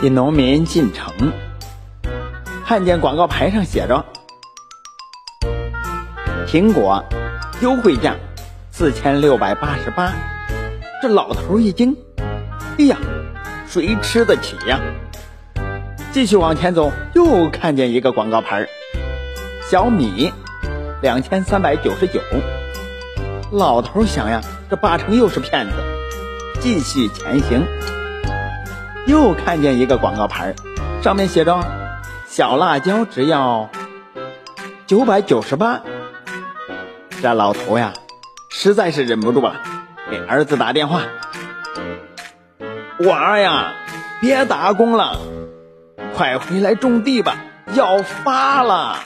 一农民进城，看见广告牌上写着“苹果优惠价四千六百八十八”，这老头一惊：“哎呀，谁吃得起呀？”继续往前走，又看见一个广告牌小米两千三百九十九。”老头想呀，这八成又是骗子。继续前行，又看见一个广告牌，上面写着“小辣椒只要九百九十八”。这老头呀，实在是忍不住了，给儿子打电话：“娃儿呀，别打工了，快回来种地吧，要发了。”